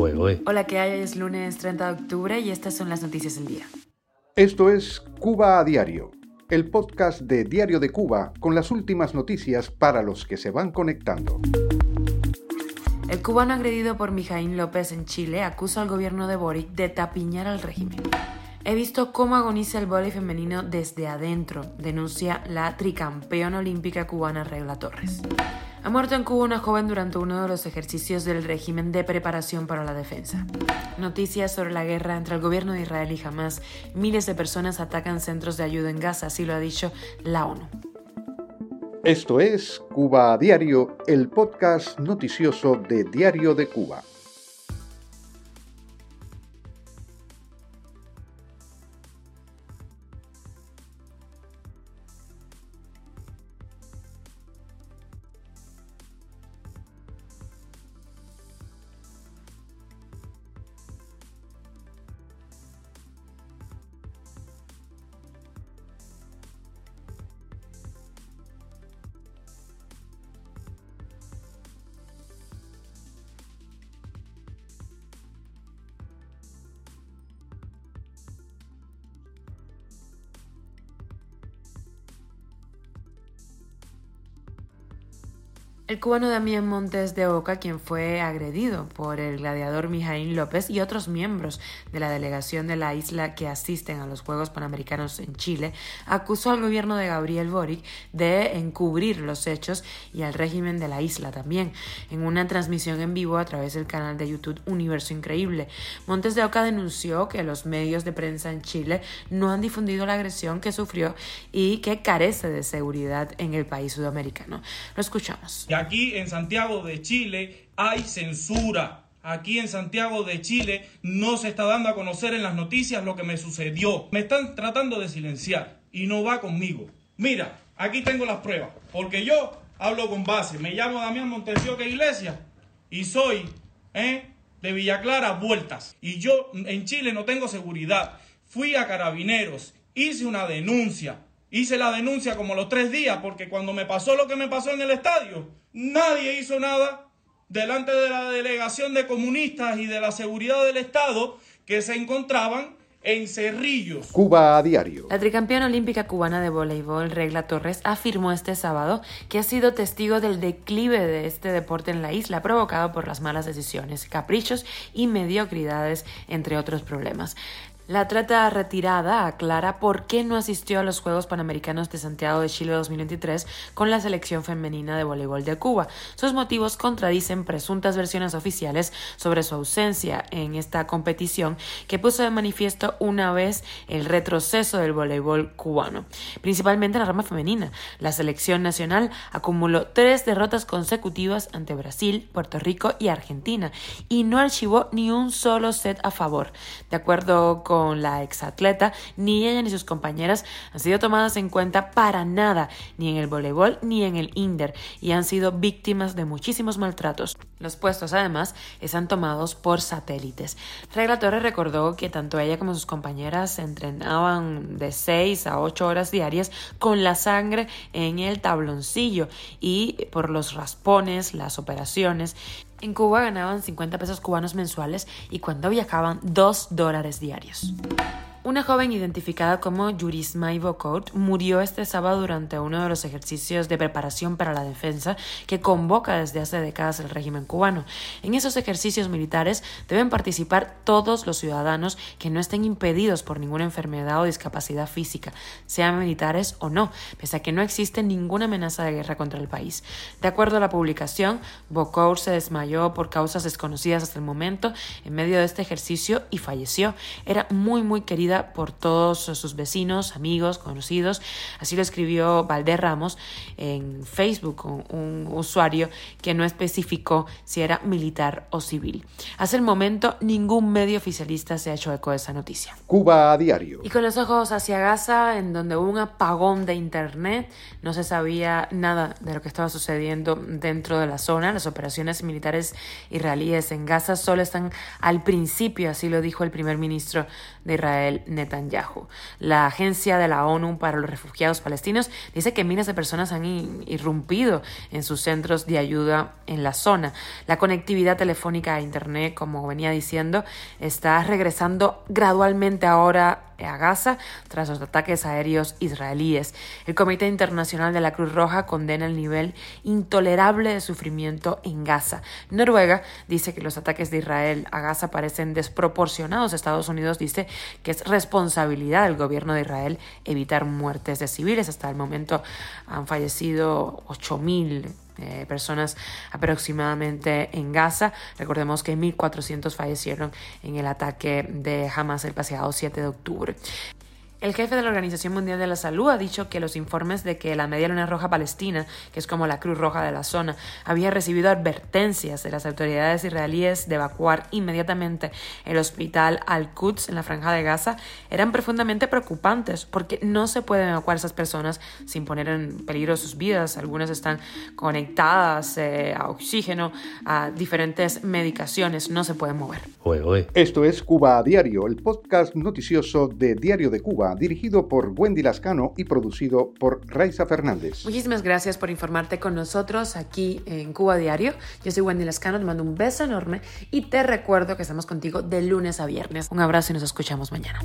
Hola, ¿qué hay? Hoy es lunes 30 de octubre y estas son las noticias del día. Esto es Cuba a Diario, el podcast de Diario de Cuba con las últimas noticias para los que se van conectando. El cubano agredido por Mijaín López en Chile acusa al gobierno de Boric de tapiñar al régimen. He visto cómo agoniza el vóley femenino desde adentro, denuncia la tricampeona olímpica cubana Regla Torres. Ha muerto en Cuba una joven durante uno de los ejercicios del régimen de preparación para la defensa. Noticias sobre la guerra entre el gobierno de Israel y Hamas. Miles de personas atacan centros de ayuda en Gaza, así lo ha dicho la ONU. Esto es Cuba a Diario, el podcast noticioso de Diario de Cuba. El cubano Damián Montes de Oca, quien fue agredido por el gladiador Mijaín López y otros miembros de la delegación de la isla que asisten a los Juegos Panamericanos en Chile, acusó al gobierno de Gabriel Boric de encubrir los hechos y al régimen de la isla también, en una transmisión en vivo a través del canal de YouTube Universo Increíble. Montes de Oca denunció que los medios de prensa en Chile no han difundido la agresión que sufrió y que carece de seguridad en el país sudamericano. Lo escuchamos aquí en Santiago de Chile hay censura. Aquí en Santiago de Chile no se está dando a conocer en las noticias lo que me sucedió. Me están tratando de silenciar y no va conmigo. Mira, aquí tengo las pruebas, porque yo hablo con base. Me llamo Damián Montesioca Iglesias y soy ¿eh? de Villa Clara Vueltas. Y yo en Chile no tengo seguridad. Fui a carabineros, hice una denuncia Hice la denuncia como los tres días porque cuando me pasó lo que me pasó en el estadio, nadie hizo nada delante de la delegación de comunistas y de la seguridad del Estado que se encontraban en Cerrillos. Cuba a diario. La tricampeona olímpica cubana de voleibol, Regla Torres, afirmó este sábado que ha sido testigo del declive de este deporte en la isla provocado por las malas decisiones, caprichos y mediocridades, entre otros problemas. La atleta retirada aclara por qué no asistió a los Juegos Panamericanos de Santiago de Chile 2023 con la selección femenina de voleibol de Cuba. Sus motivos contradicen presuntas versiones oficiales sobre su ausencia en esta competición que puso de manifiesto una vez el retroceso del voleibol cubano, principalmente en la rama femenina. La selección nacional acumuló tres derrotas consecutivas ante Brasil, Puerto Rico y Argentina y no archivó ni un solo set a favor. De acuerdo con con la exatleta, ni ella ni sus compañeras han sido tomadas en cuenta para nada, ni en el voleibol ni en el inder, y han sido víctimas de muchísimos maltratos. Los puestos, además, están tomados por satélites. Regla Torres recordó que tanto ella como sus compañeras entrenaban de 6 a 8 horas diarias con la sangre en el tabloncillo y por los raspones, las operaciones en Cuba ganaban 50 pesos cubanos mensuales y cuando viajaban 2 dólares diarios. Una joven identificada como Yurisma Ivocourt murió este sábado durante uno de los ejercicios de preparación para la defensa que convoca desde hace décadas el régimen cubano. En esos ejercicios militares deben participar todos los ciudadanos que no estén impedidos por ninguna enfermedad o discapacidad física, sean militares o no, pese a que no existe ninguna amenaza de guerra contra el país. De acuerdo a la publicación, Bocourt se desmayó por causas desconocidas hasta el momento en medio de este ejercicio y falleció. Era muy muy querida por todos sus vecinos, amigos, conocidos. Así lo escribió Valder Ramos en Facebook, un usuario que no especificó si era militar o civil. Hasta el momento, ningún medio oficialista se ha hecho eco de esa noticia. Cuba a diario. Y con los ojos hacia Gaza, en donde hubo un apagón de Internet, no se sabía nada de lo que estaba sucediendo dentro de la zona. Las operaciones militares israelíes en Gaza solo están al principio, así lo dijo el primer ministro de Israel, Netanyahu. La Agencia de la ONU para los Refugiados Palestinos dice que miles de personas han irrumpido en sus centros de ayuda en la zona. La conectividad telefónica a Internet, como venía diciendo, está regresando gradualmente ahora a Gaza tras los ataques aéreos israelíes. El Comité Internacional de la Cruz Roja condena el nivel intolerable de sufrimiento en Gaza. Noruega dice que los ataques de Israel a Gaza parecen desproporcionados. Estados Unidos dice que es responsabilidad del gobierno de Israel evitar muertes de civiles. Hasta el momento han fallecido 8.000 eh, personas aproximadamente en Gaza. Recordemos que 1.400 fallecieron en el ataque de Hamas el pasado 7 de octubre. El jefe de la Organización Mundial de la Salud ha dicho que los informes de que la Media Luna Roja Palestina, que es como la Cruz Roja de la zona, había recibido advertencias de las autoridades israelíes de evacuar inmediatamente el hospital Al-Quds en la Franja de Gaza, eran profundamente preocupantes porque no se pueden evacuar esas personas sin poner en peligro sus vidas. Algunas están conectadas eh, a oxígeno, a diferentes medicaciones, no se pueden mover. Esto es Cuba a Diario, el podcast noticioso de Diario de Cuba dirigido por Wendy Lascano y producido por Raiza Fernández. Muchísimas gracias por informarte con nosotros aquí en Cuba Diario. Yo soy Wendy Lascano, te mando un beso enorme y te recuerdo que estamos contigo de lunes a viernes. Un abrazo y nos escuchamos mañana.